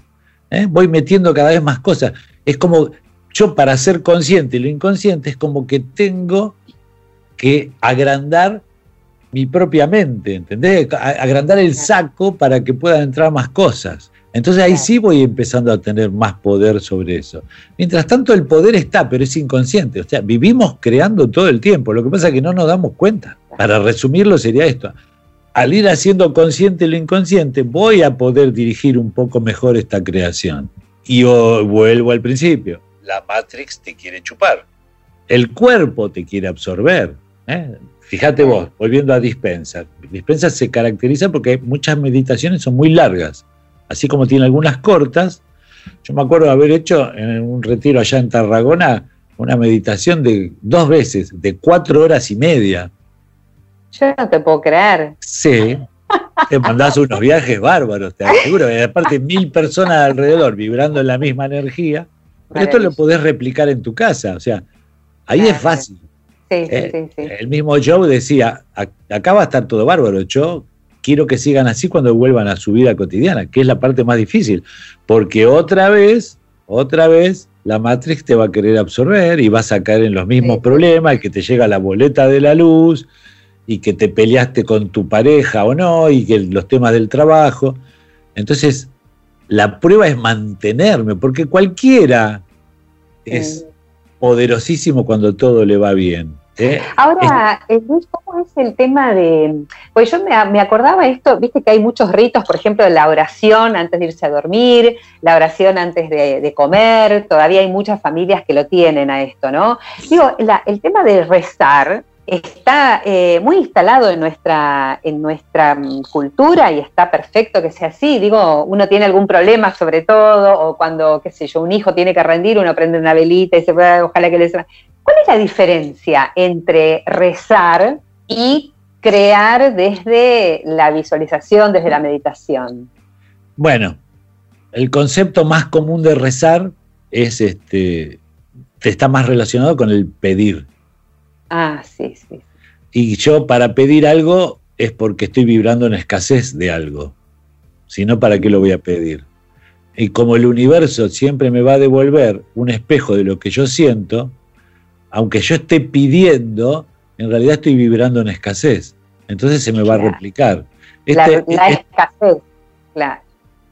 ¿eh? Voy metiendo cada vez más cosas. Es como yo para ser consciente lo inconsciente es como que tengo que agrandar mi propia mente, ¿entendés? Agrandar el saco para que puedan entrar más cosas. Entonces ahí sí voy empezando a tener más poder sobre eso. Mientras tanto el poder está, pero es inconsciente. O sea, vivimos creando todo el tiempo. Lo que pasa es que no nos damos cuenta. Para resumirlo sería esto. Al ir haciendo consciente lo inconsciente, voy a poder dirigir un poco mejor esta creación. Y vuelvo al principio. La Matrix te quiere chupar. El cuerpo te quiere absorber. ¿eh? Fíjate vos, volviendo a Dispensa. Dispensa se caracteriza porque muchas meditaciones son muy largas, así como tiene algunas cortas. Yo me acuerdo de haber hecho en un retiro allá en Tarragona una meditación de dos veces, de cuatro horas y media. Yo no te puedo creer. Sí. Te mandás unos viajes bárbaros, te aseguro. Y aparte, mil personas alrededor vibrando en la misma energía. Pero esto lo podés replicar en tu casa. O sea, ahí es fácil. Eh, el mismo Joe decía, acá va a estar todo bárbaro, yo quiero que sigan así cuando vuelvan a su vida cotidiana, que es la parte más difícil, porque otra vez, otra vez, la Matrix te va a querer absorber y vas a caer en los mismos problemas, que te llega la boleta de la luz, y que te peleaste con tu pareja o no, y que los temas del trabajo. Entonces, la prueba es mantenerme, porque cualquiera es poderosísimo cuando todo le va bien. ¿Eh? Ahora, eh, Luis, ¿cómo es el tema de...? Pues yo me, acordaba esto, viste que hay muchos ritos, por ejemplo, la oración antes de irse a dormir, la oración antes de, comer, todavía hay muchas familias que lo tienen a esto, ¿no? Digo, el tema de rezar está eh, muy instalado en nuestra, en nuestra mm, cultura y está perfecto que sea así. Digo, uno tiene algún problema sobre todo, o cuando, qué sé yo, un hijo tiene que rendir, uno prende una velita y se puede, ojalá que les... ¿Cuál es la diferencia entre rezar y crear desde la visualización, desde la meditación? Bueno, el concepto más común de rezar es este, está más relacionado con el pedir. Ah, sí, sí. Y yo para pedir algo es porque estoy vibrando en escasez de algo. Si no, ¿para qué lo voy a pedir? Y como el universo siempre me va a devolver un espejo de lo que yo siento, aunque yo esté pidiendo, en realidad estoy vibrando en escasez. Entonces se me va a replicar. Este, la, escasez, claro.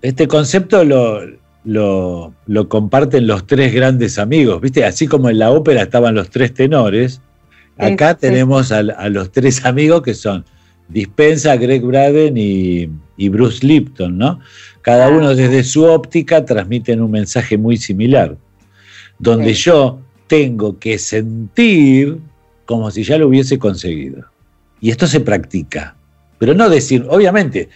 Este concepto lo, lo, comparten los tres grandes amigos, ¿viste? Así como en la ópera estaban los tres tenores, acá tenemos a, los tres amigos que son Dispensa, Greg Braden y, y Bruce Lipton, ¿no? Cada uno desde su óptica transmiten un mensaje muy similar, donde yo tengo que sentir como si ya lo hubiese conseguido. Y esto se practica. Pero no decir, obviamente,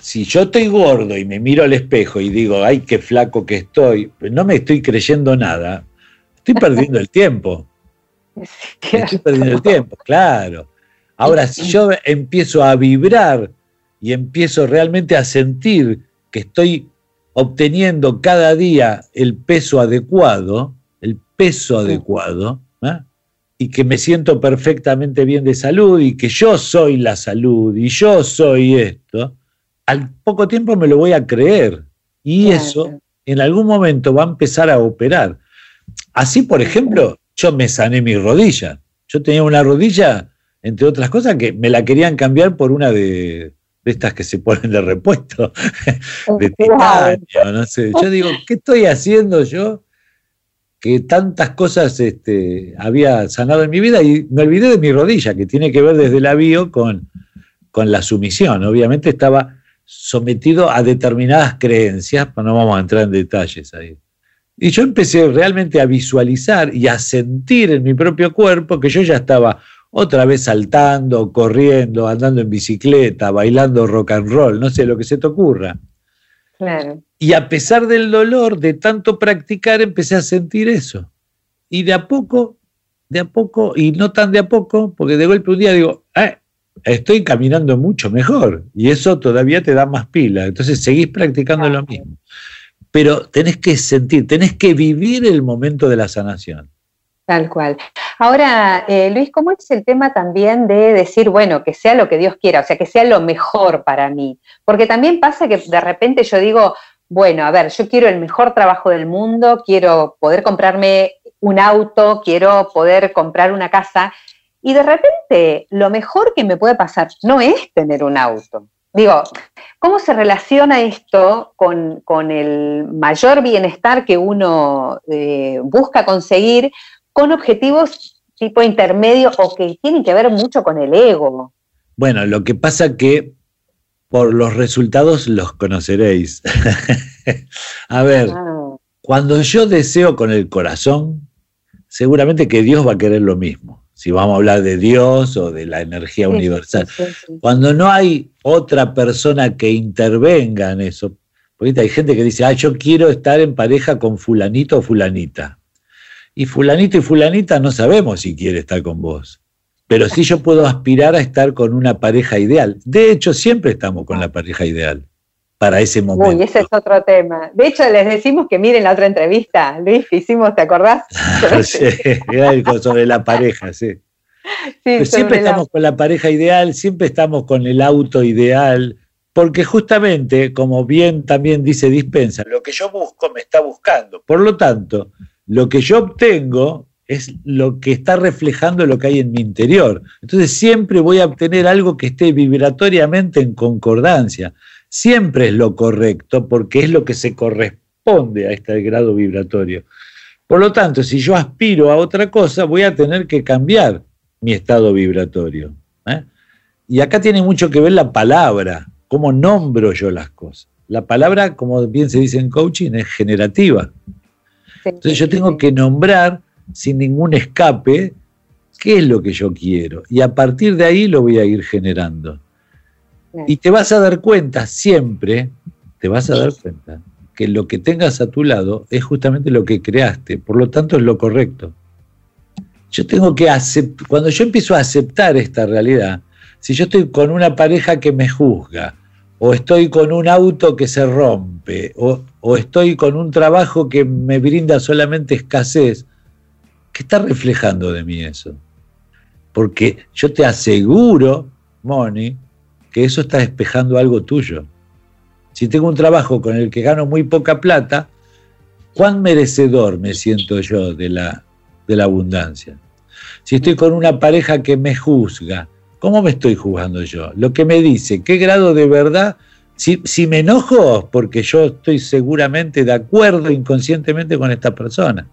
si yo estoy gordo y me miro al espejo y digo, ay, qué flaco que estoy, pues no me estoy creyendo nada, estoy perdiendo el tiempo. Estoy perdiendo el tiempo, claro. Ahora, si yo empiezo a vibrar y empiezo realmente a sentir que estoy obteniendo cada día el peso adecuado, peso adecuado ¿eh? y que me siento perfectamente bien de salud y que yo soy la salud y yo soy esto, al poco tiempo me lo voy a creer y eso en algún momento va a empezar a operar. Así, por ejemplo, yo me sané mi rodilla. Yo tenía una rodilla, entre otras cosas, que me la querían cambiar por una de, de estas que se ponen de repuesto, de titanio, no sé. Yo digo, ¿qué estoy haciendo yo? Que tantas cosas este, había sanado en mi vida y me olvidé de mi rodilla, que tiene que ver desde la bio con, con la sumisión. Obviamente estaba sometido a determinadas creencias, pero no vamos a entrar en detalles ahí. Y yo empecé realmente a visualizar y a sentir en mi propio cuerpo que yo ya estaba otra vez saltando, corriendo, andando en bicicleta, bailando rock and roll, no sé, lo que se te ocurra. Y a pesar del dolor de tanto practicar, empecé a sentir eso. Y de a poco, de a poco, y no tan de a poco, porque de golpe un día digo, eh, estoy caminando mucho mejor. Y eso todavía te da más pila. Entonces seguís practicando lo mismo. Pero tenés que sentir, tenés que vivir el momento de la sanación. Tal cual. Ahora, eh, Luis, ¿cómo es el tema también de decir, bueno, que sea lo que Dios quiera, o sea, que sea lo mejor para mí? Porque también pasa que de repente yo digo, bueno, a ver, yo quiero el mejor trabajo del mundo, quiero poder comprarme un auto, quiero poder comprar una casa, y de repente lo mejor que me puede pasar no es tener un auto. Digo, ¿cómo se relaciona esto con, el mayor bienestar que uno eh, busca conseguir con objetivos tipo intermedio o que tienen que ver mucho con el ego. Bueno, lo que pasa que por los resultados los conoceréis. a ver, ah. cuando yo deseo con el corazón, seguramente que Dios va a querer lo mismo. Si vamos a hablar de Dios o de la energía universal. cuando no hay otra persona que intervenga en eso, porque hay gente que dice, ah, yo quiero estar en pareja con fulanito o fulanita y fulanito y fulanita no sabemos si quiere estar con vos. Pero sí yo puedo aspirar a estar con una pareja ideal. De hecho, siempre estamos con la pareja ideal para ese momento. Uy, ese es otro tema. De hecho, les decimos que miren la otra entrevista, Luis, hicimos, ¿te acordás? sí, algo sobre la pareja, sí. siempre estamos con la pareja ideal, siempre estamos con el auto ideal, porque justamente, como bien también dice Dispensa, lo que yo busco me está buscando. Por lo tanto, lo que yo obtengo es lo que está reflejando lo que hay en mi interior. Entonces siempre voy a obtener algo que esté vibratoriamente en concordancia. Siempre es lo correcto porque es lo que se corresponde a este grado vibratorio. Por lo tanto, si yo aspiro a otra cosa, voy a tener que cambiar mi estado vibratorio. ¿eh? Y acá tiene mucho que ver la palabra, cómo nombro yo las cosas. La palabra, como bien se dice en coaching, es generativa. Entonces yo tengo que nombrar sin ningún escape qué es lo que yo quiero. Y a partir de ahí lo voy a ir generando. Y te vas a dar cuenta siempre, te vas a dar cuenta que lo que tengas a tu lado es justamente lo que creaste, por lo tanto es lo correcto. Yo tengo que aceptar, cuando yo empiezo a aceptar esta realidad, si yo estoy con una pareja que me juzga, o estoy con un auto que se rompe, o, o estoy con un trabajo que me brinda solamente escasez, ¿qué está reflejando de mí eso? Porque yo te aseguro, Moni, que eso está despejando algo tuyo. Si tengo un trabajo con el que gano muy poca plata, ¿cuán merecedor me siento yo de la, de la abundancia? Si estoy con una pareja que me juzga, ¿cómo me estoy juzgando yo? Lo que me dice, ¿qué grado de verdad? Si, si me enojo, porque yo estoy seguramente de acuerdo inconscientemente con esta persona.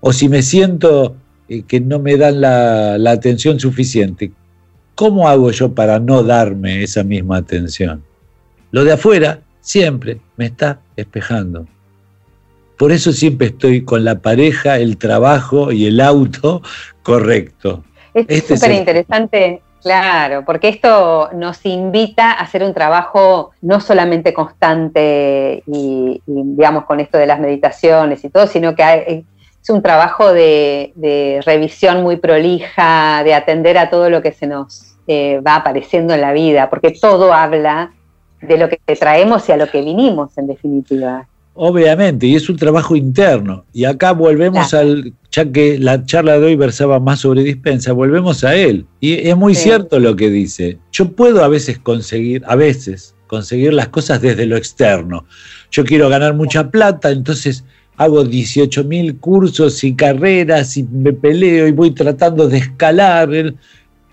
O si me siento eh, que no me dan la, la atención suficiente, ¿cómo hago yo para no darme esa misma atención? Lo de afuera siempre me está espejando. Por eso siempre estoy con la pareja, el trabajo y el auto correcto. Es este súper interesante, claro, porque esto nos invita a hacer un trabajo no solamente constante y, digamos con esto de las meditaciones y todo, sino que es un trabajo de, revisión muy prolija, de atender a todo lo que se nos eh, va apareciendo en la vida, porque todo habla de lo que traemos y a lo que vinimos, en definitiva. Obviamente, y es un trabajo interno. Y acá volvemos al, ya que la charla de hoy versaba más sobre dispensa, volvemos a él. Y es muy cierto lo que dice. Yo puedo a veces conseguir, a veces, conseguir las cosas desde lo externo. Yo quiero ganar mucha plata, entonces hago 18 mil cursos y carreras y me peleo y voy tratando de escalar.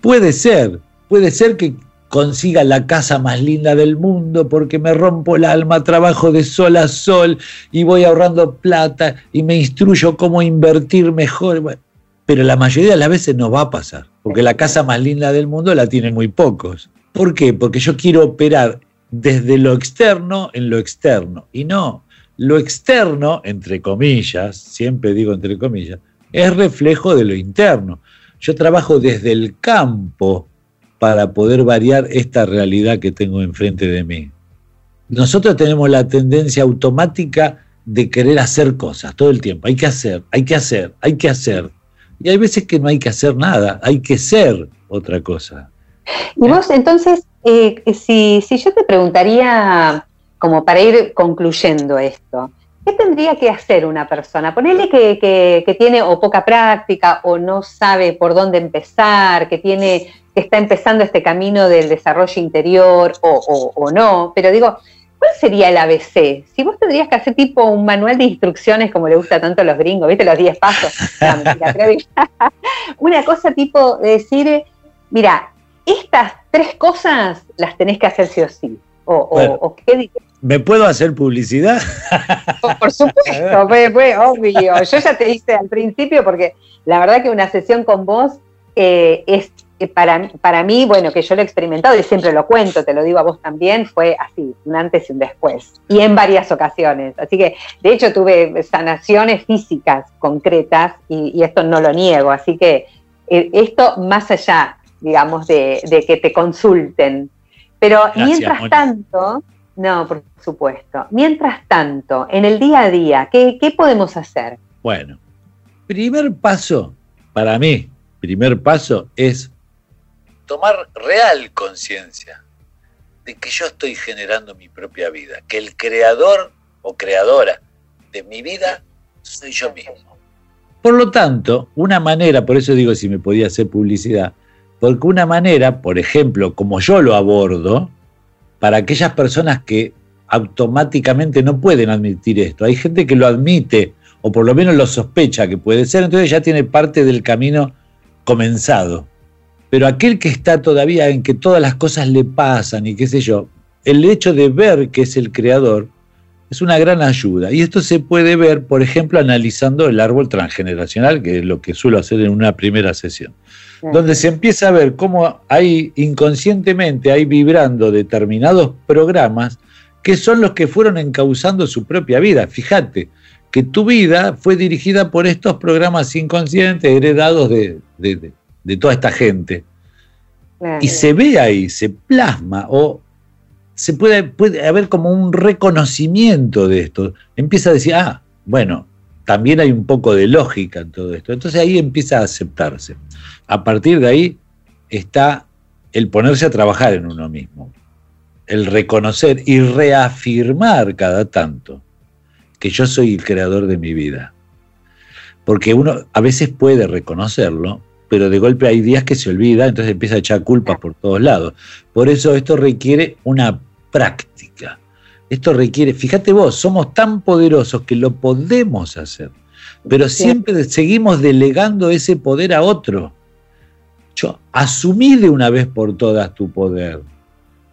Puede ser, puede ser que consiga la casa más linda del mundo porque me rompo el alma, trabajo de sol a sol y voy ahorrando plata y me instruyo cómo invertir mejor. pero la mayoría de las veces no va a pasar, porque la casa más linda del mundo la tienen muy pocos. ¿Por qué? Porque yo quiero operar desde lo externo en lo externo. Y no, lo externo, entre comillas, siempre digo entre comillas, es reflejo de lo interno. Yo trabajo desde el campo para poder variar esta realidad que tengo enfrente de mí. Nosotros tenemos la tendencia automática de querer hacer cosas todo el tiempo. Hay que hacer, hay que hacer, hay que hacer. Y hay veces que no hay que hacer nada, hay que ser otra cosa. Y vos entonces, eh, si, si yo te preguntaría, como para ir concluyendo esto, ¿qué tendría que hacer una persona? Ponerle que, que, que, tiene o poca práctica o no sabe por dónde empezar, que tiene está empezando este camino del desarrollo interior o, no, pero digo, ¿cuál sería el ABC? Si vos tendrías que hacer tipo un manual de instrucciones como le gusta tanto a los gringos, ¿viste? Los 10 pasos. Una cosa tipo de decir, mira, estas tres cosas las tenés que hacer sí o sí. O, qué ¿Me puedo hacer publicidad? Por, supuesto, fue, obvio. Yo ya te dije al principio porque la verdad que una sesión con vos eh, es para, para mí, bueno, que yo lo he experimentado y siempre lo cuento, te lo digo a vos también, fue así, un antes y un después, y en varias ocasiones. Así que, de hecho, tuve sanaciones físicas concretas y, esto no lo niego, así que eh, esto más allá, digamos, de, que te consulten. Pero mientras tanto, no, por supuesto, mientras tanto, en el día a día, ¿qué, qué podemos hacer? Bueno, primer paso, para mí, primer paso es tomar real conciencia de que yo estoy generando mi propia vida, que el creador o creadora de mi vida soy yo mismo. Por lo tanto, una manera, por eso digo si me podía hacer publicidad, porque una manera, por ejemplo, como yo lo abordo, para aquellas personas que automáticamente no pueden admitir esto, hay gente que lo admite o por lo menos lo sospecha que puede ser, entonces ya tiene parte del camino comenzado. Pero aquel que está todavía en que todas las cosas le pasan y qué sé yo, el hecho de ver que es el creador, es una gran ayuda. Y esto se puede ver, por ejemplo, analizando el árbol transgeneracional, que es lo que suelo hacer en una primera sesión, donde se empieza a ver cómo hay inconscientemente, hay vibrando determinados programas que son los que fueron encauzando su propia vida. Fíjate que tu vida fue dirigida por estos programas inconscientes heredados de, toda esta gente. Y se ve ahí, se plasma o se puede, puede haber como un reconocimiento de esto. Empieza a decir, ah, bueno, también hay un poco de lógica en todo esto. Entonces ahí empieza a aceptarse. A partir de ahí está el ponerse a trabajar en uno mismo, el reconocer y reafirmar cada tanto que yo soy el creador de mi vida. Porque uno a veces puede reconocerlo, pero de golpe hay días que se olvida, entonces empieza a echar culpas por todos lados. Por eso esto requiere una práctica. Esto requiere, fíjate vos, somos tan poderosos que lo podemos hacer, pero siempre seguimos delegando ese poder a otro. Yo asumí de una vez por todas tu poder.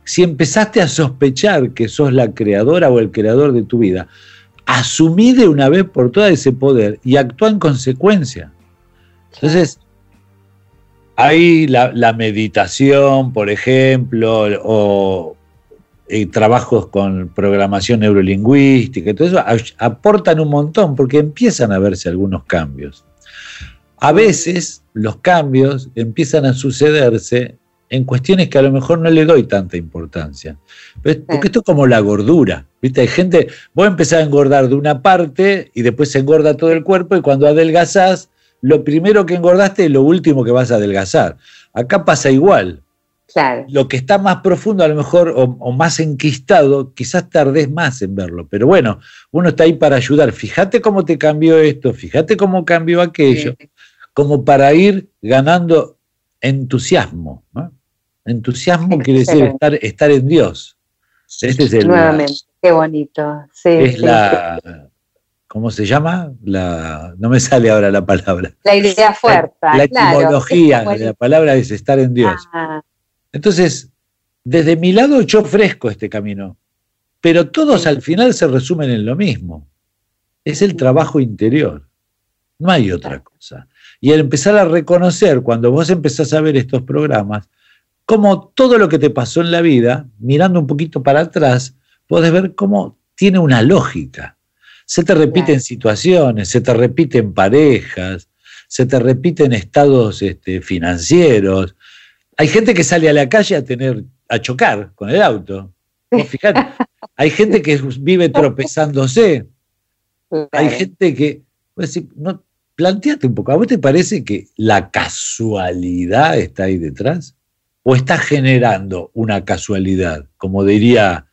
Si empezaste a sospechar que sos la creadora o el creador de tu vida, asumí de una vez por todas ese poder y actúa en consecuencia. Entonces, hay la, la meditación, por ejemplo, o, eh, trabajos con programación neurolingüística, todo eso aportan un montón porque empiezan a verse algunos cambios. A veces los cambios empiezan a sucederse en cuestiones que a lo mejor no le doy tanta importancia. Porque esto es como la gordura. ¿viste? Hay gente, vos empezás a engordar de una parte y después se engorda todo el cuerpo y cuando adelgazás, lo primero que engordaste es lo último que vas a adelgazar. Acá pasa igual. Lo que está más profundo, a lo mejor, o, más enquistado, quizás tardes más en verlo. Pero bueno, uno está ahí para ayudar. Fíjate cómo te cambió esto, fíjate cómo cambió aquello, como para ir ganando entusiasmo. Entusiasmo quiere decir estar, estar en Dios. Este es el, Nuevamente, qué bonito. es la. ¿Cómo se llama? La, no me sale ahora la palabra. La idea fuerte. La, etimología de la palabra es estar en Dios. Ah, entonces, desde mi lado yo ofrezco este camino, pero todos al final se resumen en lo mismo. Es el trabajo interior. No hay otra cosa. Y al empezar a reconocer, cuando vos empezás a ver estos programas, como todo lo que te pasó en la vida, mirando un poquito para atrás, podés ver cómo tiene una lógica. Se te repiten situaciones, se te repiten parejas, se te repiten estados este, financieros, hay gente que sale a la calle a tener, a chocar con el auto. Fíjate, hay gente que vive tropezándose. Hay gente que. Pues, no, planteate un poco, ¿a vos te parece que la casualidad está ahí detrás? ¿O está generando una casualidad? Como diría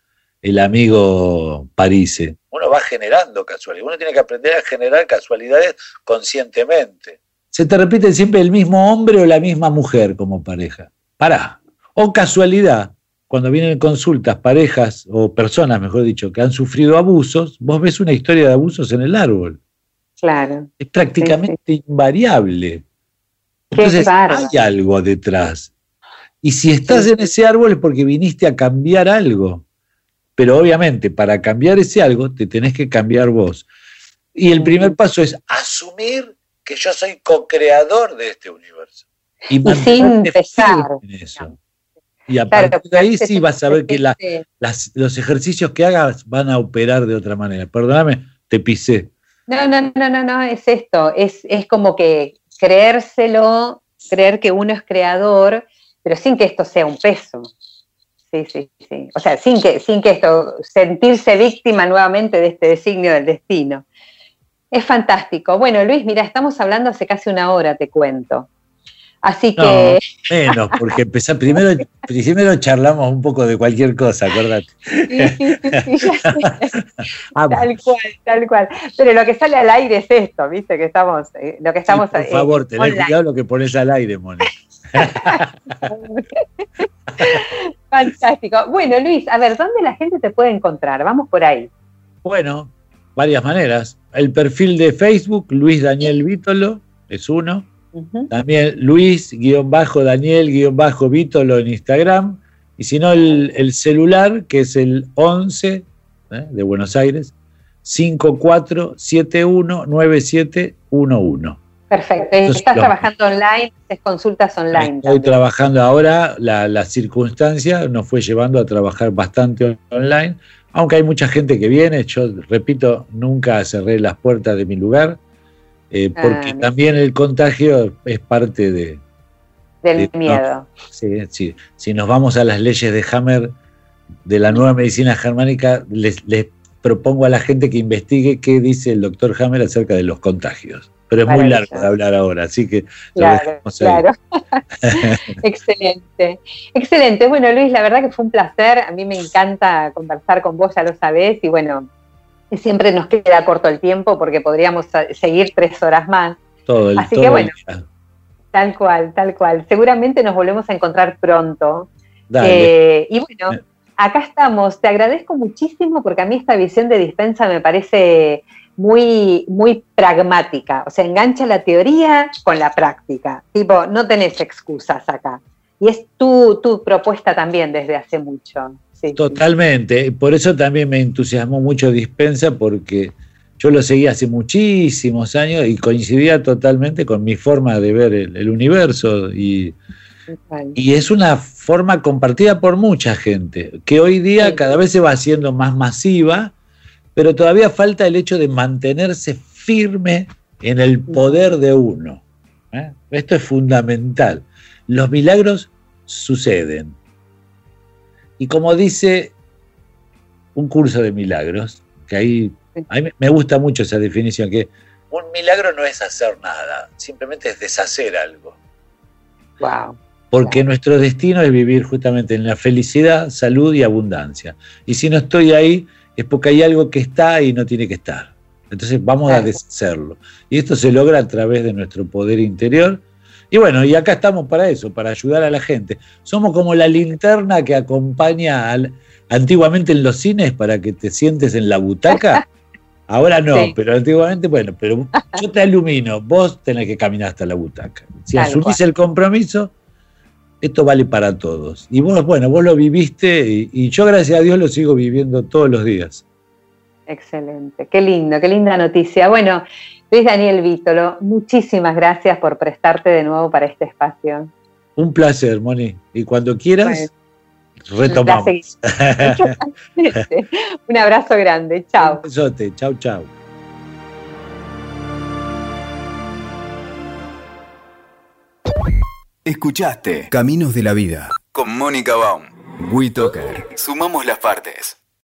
el amigo Parise. Uno va generando casualidades. Uno tiene que aprender a generar casualidades conscientemente. Se te repite siempre el mismo hombre o la misma mujer como pareja. Pará. O casualidad, cuando vienen consultas parejas o personas, mejor dicho, que han sufrido abusos, vos ves una historia de abusos en el árbol. Claro. Es prácticamente invariable. Entonces hay algo detrás. Y si estás en ese árbol es porque viniste a cambiar algo. Pero obviamente para cambiar ese algo te tenés que cambiar vos. Y el primer paso es asumir que yo soy co-creador de este universo. Y, sin empezar. Y a partir de ahí sí vas a ver que los ejercicios que hagas van a operar de otra manera. Perdóname, te pisé. No, no, no, no, no, es esto. Es, es como que creérselo, creer que uno es creador, pero sin que esto sea un peso. Sí, sí, sí. O sea, sin que, sin que esto, sentirse víctima nuevamente de este designio del destino. Es fantástico. Bueno, Luis, mira, estamos hablando hace casi una hora, te cuento. Así que. menos, porque empezar, primero, primero charlamos un poco de cualquier cosa, acordate. Sí, sí, sí, tal cual, tal cual. Pero lo que sale al aire es esto, ¿viste? Que estamos. Eh, lo que estamos por favor, eh, tenés cuidado lo que pones al aire, Moni. Fantástico. Bueno, Luis, a ver, ¿dónde la gente te puede encontrar? Vamos por ahí. Bueno, varias maneras. El perfil de Facebook, Luis Daniel Vítolo, es uno también Luis-Daniel-Vítolo en Instagram. Y si no, el, celular, que es el 11 ¿eh? de Buenos Aires, 54719711. Perfecto. Estás trabajando online, es consultas online. Estoy trabajando ahora, la, la, circunstancia nos fue llevando a trabajar bastante online, aunque hay mucha gente que viene, yo repito, nunca cerré las puertas de mi lugar, eh, ah, porque también el contagio es parte de... Del miedo. sí, sí. Si nos vamos a las leyes de Hammer, de la nueva medicina germánica, les, les propongo a la gente que investigue qué dice el doctor Hammer acerca de los contagios pero es muy largo de hablar ahora, así que claro, claro. excelente, excelente. Bueno, Luis, la verdad que fue un placer. A mí me encanta conversar con vos, ya lo sabés, y bueno, siempre nos queda corto el tiempo porque podríamos seguir tres horas más. Todo el, así que bueno, tal cual, tal cual. Seguramente nos volvemos a encontrar pronto. Eh, y bueno, acá estamos. Te agradezco muchísimo porque a mí esta visión de dispensa me parece muy, muy pragmática, o sea, engancha la teoría con la práctica, tipo, no tenés excusas acá. Y es tu, tu propuesta también desde hace mucho. Totalmente, por eso también me entusiasmó mucho Dispensa, porque yo lo seguí hace muchísimos años y coincidía totalmente con mi forma de ver el, universo y, y, es una forma compartida por mucha gente, que hoy día cada vez se va haciendo más masiva pero todavía falta el hecho de mantenerse firme en el poder de uno. ¿eh? Esto es fundamental. Los milagros suceden. Y como dice un curso de milagros, que ahí a mí me gusta mucho esa definición, que un milagro no es hacer nada, simplemente es deshacer algo. Wow. Porque nuestro destino es vivir justamente en la felicidad, salud y abundancia. Y si no estoy ahí, es porque hay algo que está y no tiene que estar. Entonces vamos a deshacerlo. Y esto se logra a través de nuestro poder interior. Y bueno, y acá estamos para eso, para ayudar a la gente. Somos como la linterna que acompaña al, antiguamente en los cines para que te sientes en la butaca. Ahora no, pero antiguamente, bueno, pero yo te ilumino, vos tenés que caminar hasta la butaca. Si asumís el compromiso, esto vale para todos. Y vos, bueno, vos lo viviste y, yo gracias a Dios lo sigo viviendo todos los días. Excelente, qué lindo, qué linda noticia. Bueno, Luis Daniel Vítolo, muchísimas gracias por prestarte de nuevo para este espacio. Un placer, Moni. Y cuando quieras, retomamos. Un abrazo grande, chao. Un besote, chao, chao. Escuchaste Caminos de la Vida con Mónica Baum. WeToker. Sumamos las partes.